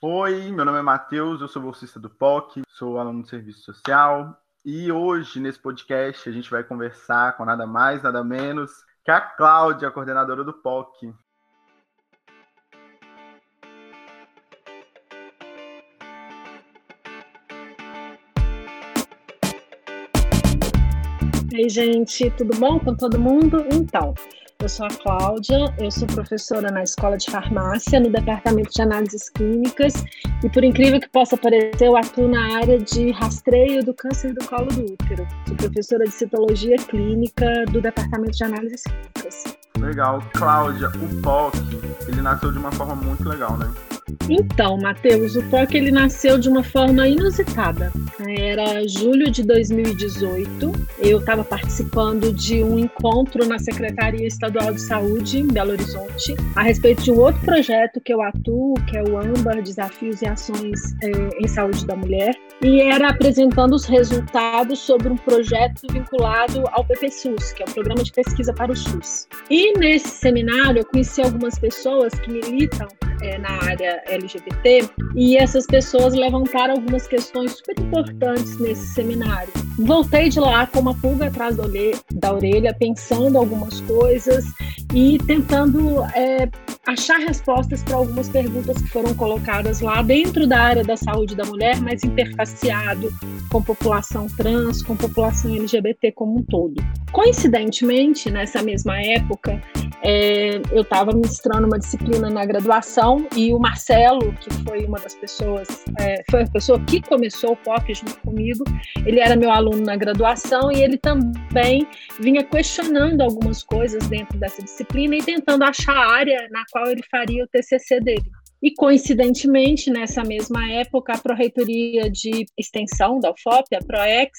Oi, meu nome é Matheus, eu sou bolsista do POC, sou aluno de serviço social e hoje nesse podcast a gente vai conversar com nada mais, nada menos que a Cláudia, coordenadora do POC. Oi, gente, tudo bom com todo mundo? Então, eu sou a Cláudia, eu sou professora na Escola de Farmácia, no Departamento de Análises Clínicas, e por incrível que possa parecer, eu atuo na área de rastreio do câncer do colo do útero. Sou professora de citologia clínica do Departamento de Análises Clínicas. Legal. Cláudia, o POC, ele nasceu de uma forma muito legal, né? Então, Matheus, o POC ele nasceu de uma forma inusitada. Era julho de 2018. Eu estava participando de um encontro na Secretaria Estadual de Saúde em Belo Horizonte a respeito de um outro projeto que eu atuo, que é o AMBA Desafios e Ações é, em Saúde da Mulher, e era apresentando os resultados sobre um projeto vinculado ao PPSUS, que é o Programa de Pesquisa para o SUS. E nesse seminário eu conheci algumas pessoas que militam é, na área LGBT e essas pessoas levantaram algumas questões super importantes nesse seminário. Voltei de lá com uma pulga atrás da orelha, pensando algumas coisas e tentando é, achar respostas para algumas perguntas que foram colocadas lá dentro da área da saúde da mulher, mas com população trans, com população LGBT como um todo. Coincidentemente, nessa mesma época, é, eu estava ministrando uma disciplina na graduação e o Marcelo, que foi uma das pessoas, é, foi a pessoa que começou o POC junto comigo, ele era meu aluno na graduação e ele também vinha questionando algumas coisas dentro dessa disciplina e tentando achar a área na qual ele faria o TCC dele. E, coincidentemente, nessa mesma época, a Proreitoria de Extensão da UFOP, a PROEX,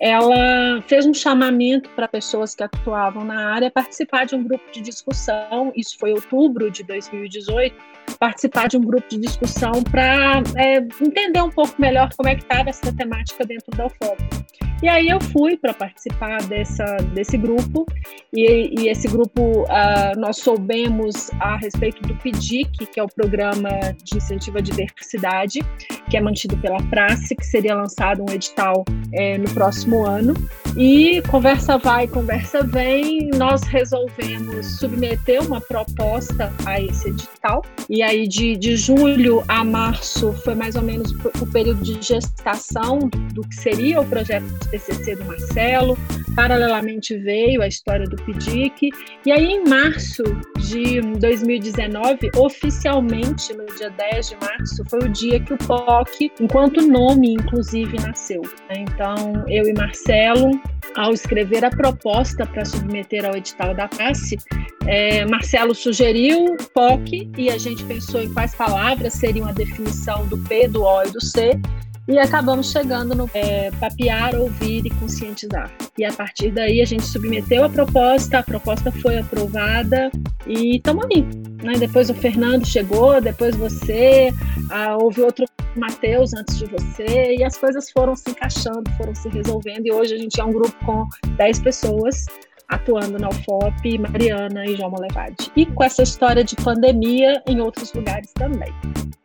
ela fez um chamamento para pessoas que atuavam na área participar de um grupo de discussão, isso foi outubro de 2018, participar de um grupo de discussão para é, entender um pouco melhor como é que estava essa temática dentro da UFOP. E aí eu fui para participar dessa, desse grupo, e, e esse grupo uh, nós soubemos a respeito do PIDIC, que é o Programa de Incentivo à Diversidade, que é mantido pela Prace, que seria lançado um edital é, no próximo ano. E conversa vai, conversa vem, nós resolvemos submeter uma proposta a esse edital. E aí, de, de julho a março, foi mais ou menos o período de gestação do que seria o projeto de TCC do Marcelo. Paralelamente veio a história do PIDIC. E aí, em março de 2019, oficialmente, no dia 10 de março, foi o dia que o POC, enquanto nome, inclusive, nasceu. Então, eu e Marcelo ao escrever a proposta para submeter ao edital da PASSE, é, Marcelo sugeriu POC e a gente pensou em quais palavras seriam a definição do P, do O e do C, e acabamos chegando no é, papiar, ouvir e conscientizar. E a partir daí a gente submeteu a proposta, a proposta foi aprovada e estamos aí. Né? Depois o Fernando chegou, depois você, ah, houve outro Matheus antes de você, e as coisas foram se encaixando, foram se resolvendo, e hoje a gente é um grupo com 10 pessoas atuando na UFOP, Mariana e João Molevade. E com essa história de pandemia em outros lugares também.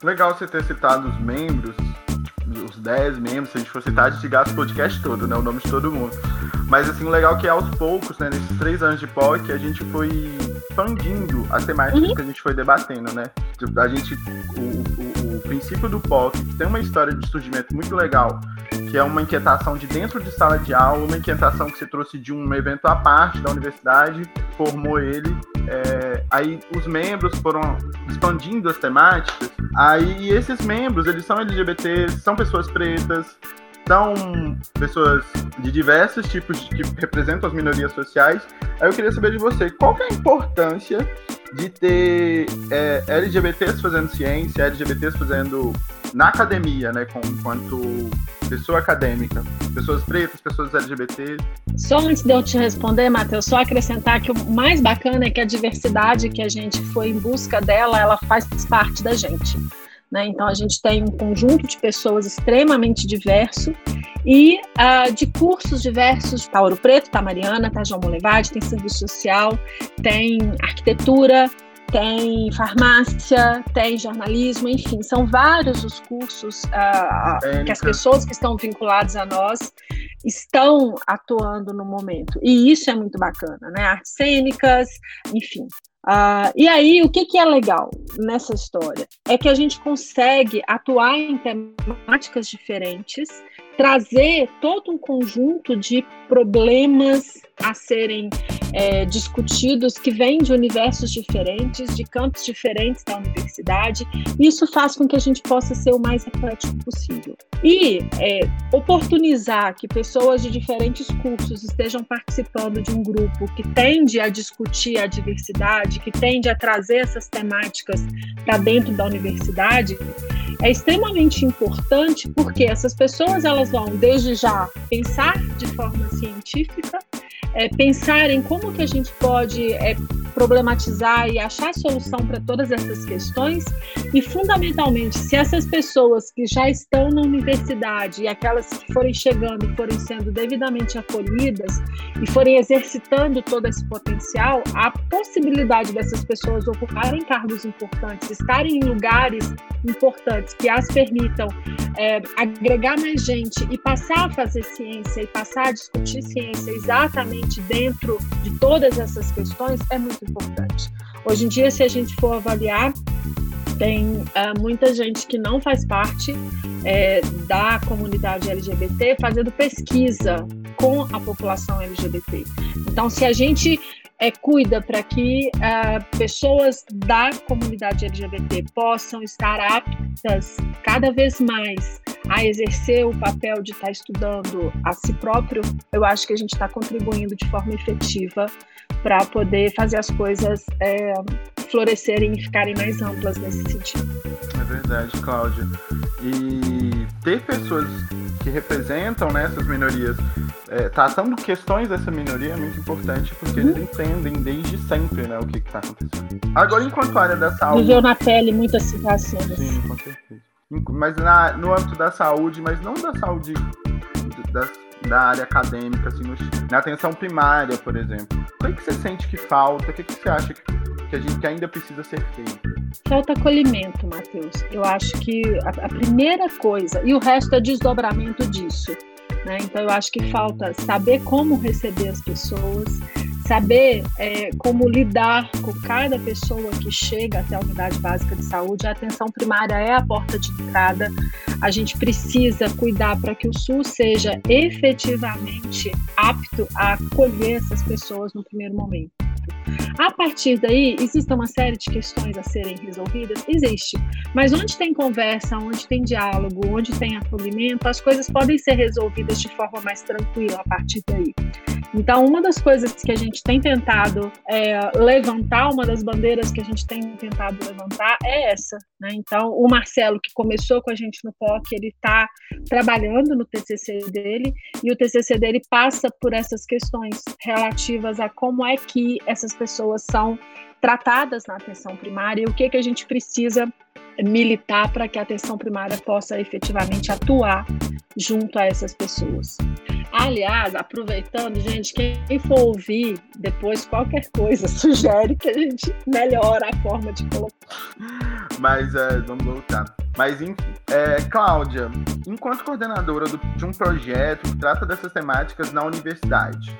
Legal você ter citado os membros, os 10 membros, se a gente for citar, a gente gasta o podcast todo, né? O nome de todo mundo. Mas assim, o legal é que aos poucos, né, nesses três anos de POC, a gente foi expandindo as temáticas uhum. que a gente foi debatendo, né? Tipo, a gente. O, o, o princípio do POC tem uma história de surgimento muito legal, que é uma inquietação de dentro de sala de aula, uma inquietação que se trouxe de um evento à parte da universidade, formou ele. É, aí os membros foram expandindo as temáticas. Aí esses membros, eles são LGBTs, são pessoas pretas, são pessoas de diversos tipos que representam as minorias sociais. Aí eu queria saber de você, qual é a importância de ter é, LGBTs fazendo ciência, LGBTs fazendo na academia, né, com, enquanto pessoa acadêmica, pessoas pretas, pessoas LGBT. Só antes de eu te responder, Matheus, só acrescentar que o mais bacana é que a diversidade que a gente foi em busca dela, ela faz parte da gente. Né? Então, a gente tem um conjunto de pessoas extremamente diverso e uh, de cursos diversos. Ouro Preto, tá Mariana, tá João Molevade, tem serviço social, tem arquitetura, tem farmácia, tem jornalismo, enfim, são vários os cursos uh, que as pessoas que estão vinculadas a nós estão atuando no momento. E isso é muito bacana, né? Artes cênicas, enfim. Uh, e aí, o que, que é legal nessa história? É que a gente consegue atuar em temáticas diferentes, trazer todo um conjunto de problemas a serem é, discutidos que vêm de universos diferentes, de campos diferentes da universidade. Isso faz com que a gente possa ser o mais eclético possível. E é, oportunizar que pessoas de diferentes cursos estejam participando de um grupo que tende a discutir a diversidade, que tende a trazer essas temáticas para dentro da universidade, é extremamente importante porque essas pessoas elas vão desde já pensar de forma científica é, pensar em como que a gente pode é, problematizar e achar solução para todas essas questões. E, fundamentalmente, se essas pessoas que já estão na universidade e aquelas que forem chegando forem sendo devidamente acolhidas e forem exercitando todo esse potencial, a possibilidade dessas pessoas ocuparem cargos importantes, estarem em lugares importantes que as permitam é, agregar mais gente e passar a fazer ciência e passar a discutir ciência exatamente dentro de todas essas questões é muito importante. Hoje em dia, se a gente for avaliar, tem uh, muita gente que não faz parte é, da comunidade LGBT fazendo pesquisa com a população LGBT. Então, se a gente é, cuida para que uh, pessoas da comunidade LGBT possam estar aptas cada vez mais a exercer o papel de estar estudando a si próprio, eu acho que a gente está contribuindo de forma efetiva para poder fazer as coisas é, florescerem e ficarem mais amplas nesse sentido. É verdade, Cláudia. E ter pessoas que representam né, essas minorias é, tratando questões dessa minoria é muito importante porque uhum. eles entendem desde sempre né, o que está acontecendo. Agora, enquanto área da saúde. Viveu na pele muitas situações. Sim, com certeza. Mas na, no âmbito da saúde, mas não da saúde da área acadêmica, assim, no, na atenção primária, por exemplo. O que, é que você sente que falta? O que, é que você acha que, que, a gente, que ainda precisa ser feito? Falta acolhimento, Matheus. Eu acho que a, a primeira coisa, e o resto é desdobramento disso. Né? Então, eu acho que falta saber como receber as pessoas, saber é, como lidar com cada pessoa que chega até a unidade básica de saúde. A atenção primária é a porta de entrada. A gente precisa cuidar para que o SUS seja efetivamente apto a acolher essas pessoas no primeiro momento. A partir daí, existe uma série de questões a serem resolvidas? Existe. Mas onde tem conversa, onde tem diálogo, onde tem acolhimento, as coisas podem ser resolvidas de forma mais tranquila a partir daí. Então, uma das coisas que a gente tem tentado é, levantar, uma das bandeiras que a gente tem tentado levantar é essa. Né? Então, o Marcelo, que começou com a gente no POC, ele está trabalhando no TCC dele e o TCC dele passa por essas questões relativas a como é que essas pessoas são tratadas na atenção primária e o que, que a gente precisa militar para que a atenção primária possa efetivamente atuar junto a essas pessoas. Aliás, aproveitando, gente, quem for ouvir depois qualquer coisa, sugere que a gente melhore a forma de colocar. Mas é, vamos voltar. Mas enfim, é, Cláudia, enquanto coordenadora do, de um projeto que trata dessas temáticas na universidade,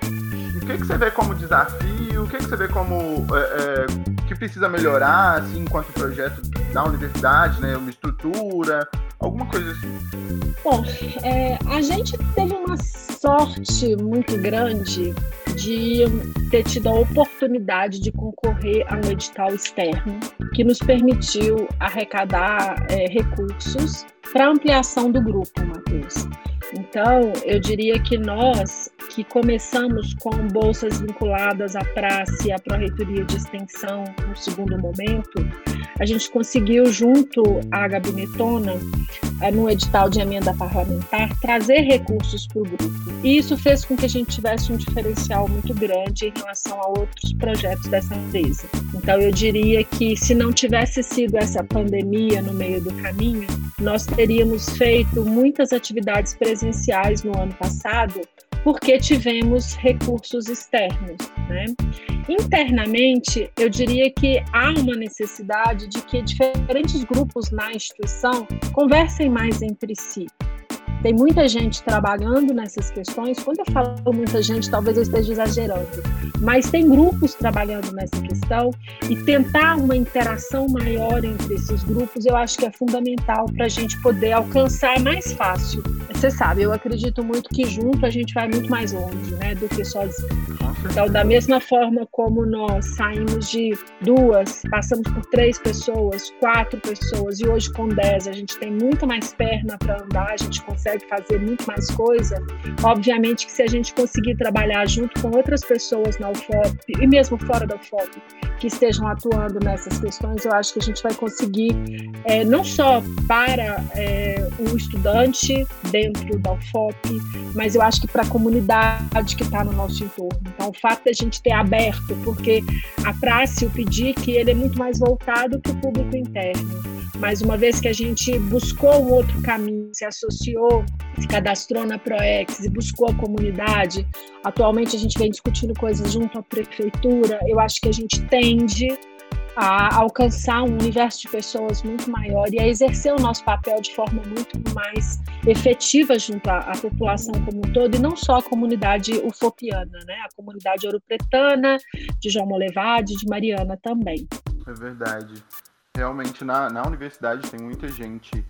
que, que você vê como desafio? O que, que você vê como é, é, que precisa melhorar, assim, enquanto projeto da universidade, né? Uma estrutura, alguma coisa assim? Bom, é, a gente teve uma sorte muito grande de ter tido a oportunidade de concorrer a um edital externo que nos permitiu arrecadar é, recursos para ampliação do grupo, Matheus. Então, eu diria que nós que começamos com bolsas vinculadas à praça e à Pró-Reitoria de Extensão no segundo momento, a gente conseguiu, junto à Gabinetona, eh, no edital de emenda parlamentar, trazer recursos para o grupo. E isso fez com que a gente tivesse um diferencial muito grande em relação a outros projetos dessa empresa. Então, eu diria que se não tivesse sido essa pandemia no meio do caminho, nós teríamos feito muitas atividades presenciais no ano passado porque tivemos recursos externos. Né? Internamente, eu diria que há uma necessidade de que diferentes grupos na instituição conversem mais entre si. Tem muita gente trabalhando nessas questões. Quando eu falo muita gente, talvez eu esteja exagerando, mas tem grupos trabalhando nessa questão e tentar uma interação maior entre esses grupos, eu acho que é fundamental para a gente poder alcançar mais fácil. Você sabe, eu acredito muito que junto a gente vai muito mais longe, né, do que sozinho. Então, da mesma forma como nós saímos de duas, passamos por três pessoas, quatro pessoas e hoje com dez a gente tem muito mais perna para andar, a gente consegue consegue fazer muito mais coisa, obviamente que se a gente conseguir trabalhar junto com outras pessoas na UFOP e mesmo fora da UFOP que estejam atuando nessas questões, eu acho que a gente vai conseguir, é, não só para é, o estudante dentro da UFOP, mas eu acho que para a comunidade que está no nosso entorno. Então, o fato de a gente ter aberto, porque a praxe, o que ele é muito mais voltado para o público interno mas uma vez que a gente buscou um outro caminho, se associou, se cadastrou na ProEx e buscou a comunidade, atualmente a gente vem discutindo coisas junto à prefeitura, eu acho que a gente tende a alcançar um universo de pessoas muito maior e a exercer o nosso papel de forma muito mais efetiva junto à, à população como um todo, e não só a comunidade ufopiana, né? a comunidade ouro-pretana, de João Molevade, de Mariana também. É verdade realmente na, na universidade tem muita gente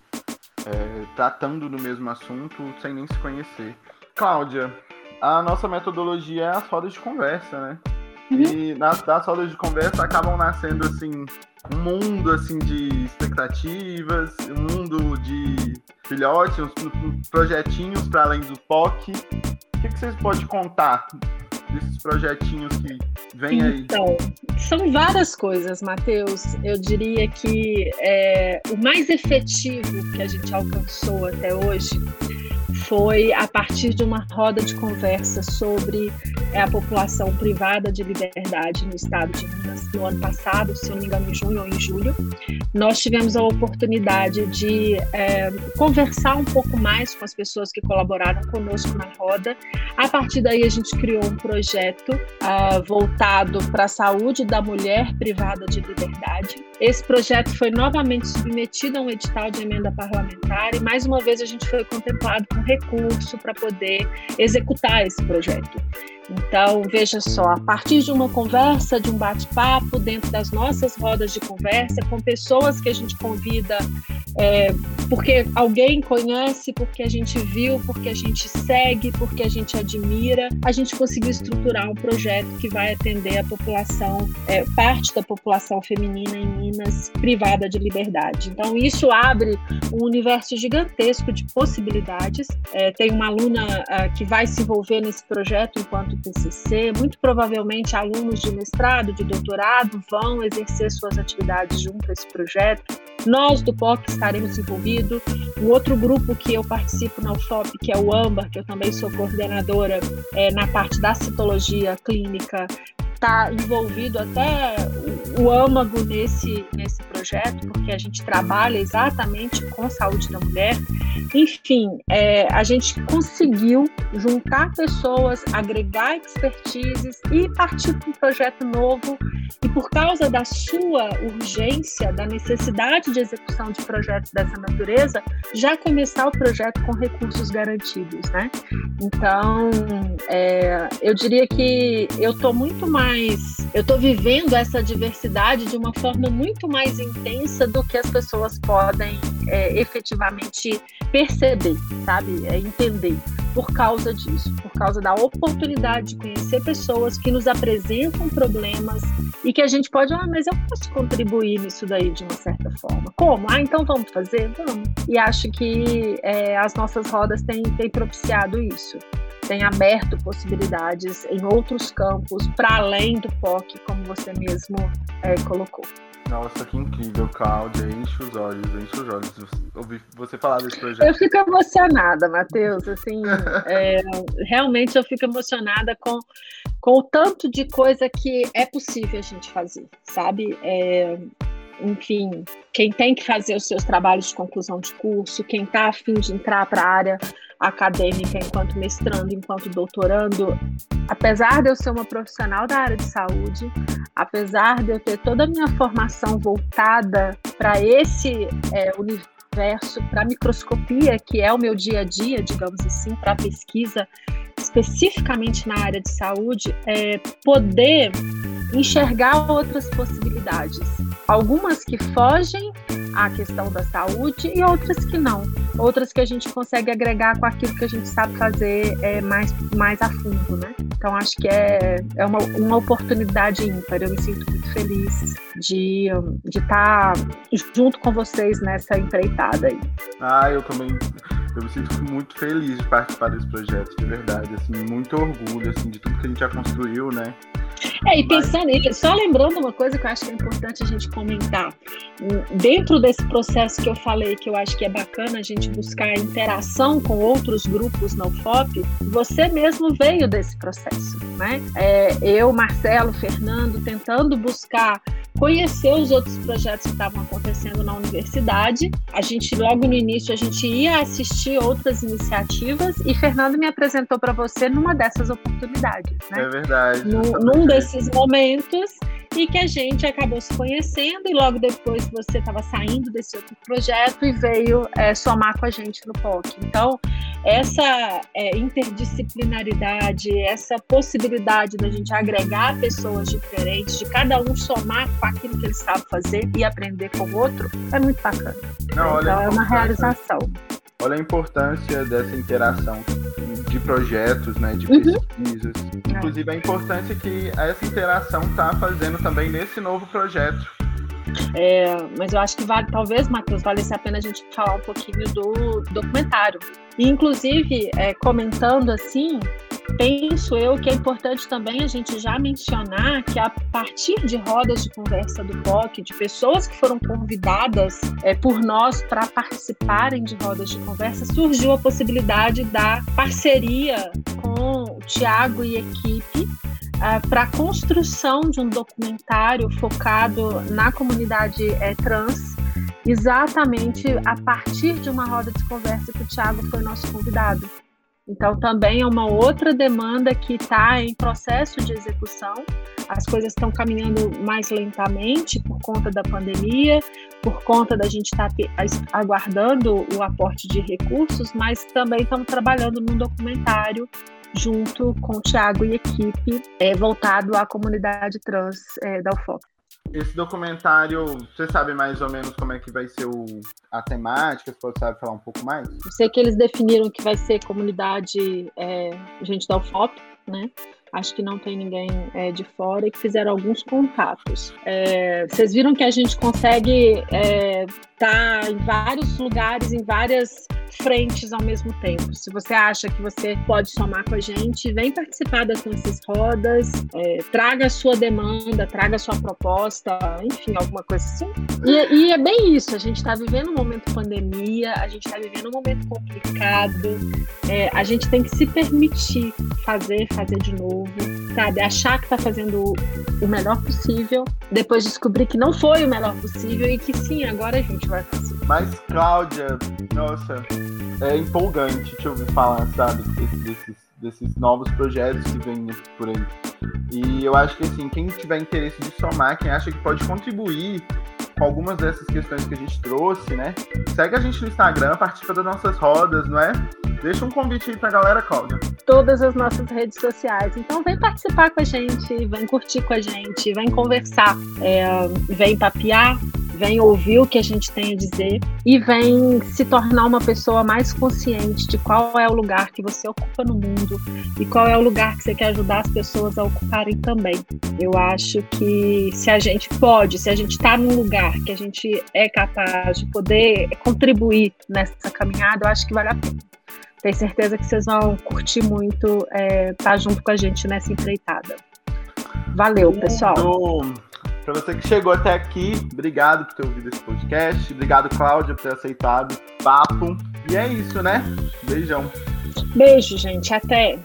é, tratando do mesmo assunto sem nem se conhecer. Cláudia, a nossa metodologia é as rodas de conversa, né? Uhum. E nas, das rodas de conversa acabam nascendo assim um mundo assim de expectativas, um mundo de filhotes, uns projetinhos para além do POC. O que, que vocês podem contar desses projetinhos que vem aí? Então, são várias coisas, Matheus. Eu diria que é, o mais efetivo que a gente alcançou até hoje foi a partir de uma roda de conversa sobre é, a população privada de liberdade no estado de Minas no ano passado, se não me engano, em junho ou em julho. Nós tivemos a oportunidade de é, conversar um pouco mais com as pessoas que colaboraram conosco na roda. A partir daí, a gente criou um projeto uh, voltado para a saúde da mulher privada de liberdade. Esse projeto foi novamente submetido a um edital de emenda parlamentar e, mais uma vez, a gente foi contemplado com recurso para poder executar esse projeto. Então, veja só, a partir de uma conversa, de um bate-papo, dentro das nossas rodas de conversa, com pessoas que a gente convida é, porque alguém conhece, porque a gente viu, porque a gente segue, porque a gente admira, a gente conseguiu estruturar um projeto que vai atender a população, é, parte da população feminina em Minas privada de liberdade. Então, isso abre um universo gigantesco de possibilidades. É, tem uma aluna uh, que vai se envolver nesse projeto enquanto TCC, muito provavelmente alunos de mestrado, de doutorado vão exercer suas atividades junto a esse projeto. Nós do POC estaremos envolvidos. Um outro grupo que eu participo na UFOP, que é o AMBAR, que eu também sou coordenadora é, na parte da citologia clínica, está envolvido até o âmago nesse, nesse projeto, porque a gente trabalha exatamente com saúde da mulher. Enfim, é, a gente conseguiu juntar pessoas, agregar expertises e partir para um projeto novo. E por causa da sua urgência, da necessidade de execução de projetos dessa natureza, já começar o projeto com recursos garantidos, né? Então, é, eu diria que eu estou muito mais mais. Eu estou vivendo essa diversidade de uma forma muito mais intensa do que as pessoas podem é, efetivamente perceber, sabe? É, entender. Por causa disso, por causa da oportunidade de conhecer pessoas que nos apresentam problemas e que a gente pode, ah, mas eu posso contribuir nisso daí de uma certa forma. Como? Ah, então vamos fazer? Vamos. E acho que é, as nossas rodas têm, têm propiciado isso tem aberto possibilidades em outros campos para além do POC, como você mesmo é, colocou. Nossa, que incrível, Cláudia. Enche os olhos, enche os olhos. Ouvir você falar desse projeto. Eu fico emocionada, Matheus. Assim, é, realmente eu fico emocionada com, com o tanto de coisa que é possível a gente fazer, sabe? É, enfim, quem tem que fazer os seus trabalhos de conclusão de curso, quem está afim de entrar para a área acadêmica enquanto mestrando, enquanto doutorando, apesar de eu ser uma profissional da área de saúde, apesar de eu ter toda a minha formação voltada para esse é, universo, para a microscopia, que é o meu dia a dia, digamos assim, para a pesquisa, especificamente na área de saúde, é poder enxergar outras possibilidades. Algumas que fogem à questão da saúde e outras que não. Outras que a gente consegue agregar com aquilo que a gente sabe fazer é, mais, mais a fundo, né? Então, acho que é, é uma, uma oportunidade ímpar. Eu me sinto muito feliz de estar tá junto com vocês nessa empreitada aí. Ah, eu também eu me sinto muito feliz de participar desse projeto, de verdade, assim, muito orgulho, assim, de tudo que a gente já construiu, né? É, e pensando, Mas... só lembrando uma coisa que eu acho que é importante a gente comentar. Dentro desse processo que eu falei, que eu acho que é bacana a gente buscar interação com outros grupos na UFOP, você mesmo veio desse processo, né? É, eu, Marcelo, Fernando, tentando buscar conhecer os outros projetos que estavam acontecendo na universidade. A gente, logo no início, a gente ia assistir outras iniciativas e Fernando me apresentou para você numa dessas oportunidades, né? É verdade. No, num desses momentos e que a gente acabou se conhecendo e logo depois você estava saindo desse outro projeto e veio é, somar com a gente no POC. Então, essa é, interdisciplinaridade, essa possibilidade da gente agregar pessoas diferentes, de cada um somar com aquilo que ele sabe fazer e aprender com o outro, é muito bacana. Não, então, é uma realização. Olha a importância dessa interação de projetos, né, de uhum. pesquisas. Uhum. Inclusive a importância que essa interação está fazendo também nesse novo projeto. É, mas eu acho que vale, talvez, Matheus, valesse a pena a gente falar um pouquinho do documentário. E, inclusive, é, comentando assim, penso eu que é importante também a gente já mencionar que a partir de rodas de conversa do POC, de pessoas que foram convidadas é, por nós para participarem de rodas de conversa, surgiu a possibilidade da parceria com o Tiago e equipe uh, para a construção de um documentário focado na comunidade é, trans, exatamente a partir de uma roda de conversa que o Tiago foi nosso convidado. Então, também é uma outra demanda que está em processo de execução. As coisas estão caminhando mais lentamente por conta da pandemia, por conta da gente estar tá aguardando o aporte de recursos, mas também estamos trabalhando num documentário junto com o Tiago e equipe é, voltado à comunidade trans é, da UFOP. Esse documentário, você sabe mais ou menos como é que vai ser o, a temática? Você sabe falar um pouco mais? Eu sei que eles definiram que vai ser comunidade é, gente da UFOP, né? Acho que não tem ninguém é, de fora e que fizeram alguns contatos. É, vocês viram que a gente consegue estar é, tá em vários lugares, em várias frentes ao mesmo tempo. Se você acha que você pode somar com a gente, vem participar das nossas rodas, é, traga a sua demanda, traga a sua proposta, enfim, alguma coisa assim. E, e é bem isso, a gente está vivendo um momento pandemia, a gente está vivendo um momento complicado, é, a gente tem que se permitir fazer, fazer de novo, sabe? Achar que está fazendo o melhor possível, depois descobrir que não foi o melhor possível e que sim, agora a gente vai fazer. Mas, Cláudia, nossa, é empolgante te ouvir falar, sabe, desses, desses novos projetos que vêm por aí. E eu acho que, assim, quem tiver interesse de somar, quem acha que pode contribuir com algumas dessas questões que a gente trouxe, né? Segue a gente no Instagram, participa das nossas rodas, não é? Deixa um convite aí pra galera, Cláudia. Todas as nossas redes sociais. Então vem participar com a gente, vem curtir com a gente, vem conversar, é, vem papiar, vem ouvir o que a gente tem a dizer e vem se tornar uma pessoa mais consciente de qual é o lugar que você ocupa no mundo e qual é o lugar que você quer ajudar as pessoas a ocuparem também. Eu acho que se a gente pode, se a gente está num lugar que a gente é capaz de poder contribuir nessa caminhada, eu acho que vale a pena. Tenho certeza que vocês vão curtir muito estar é, tá junto com a gente nessa empreitada. Valeu, pessoal. Para você que chegou até aqui, obrigado por ter ouvido esse podcast. Obrigado, Cláudia, por ter aceitado o papo. E é isso, né? Beijão. Beijo, gente. Até.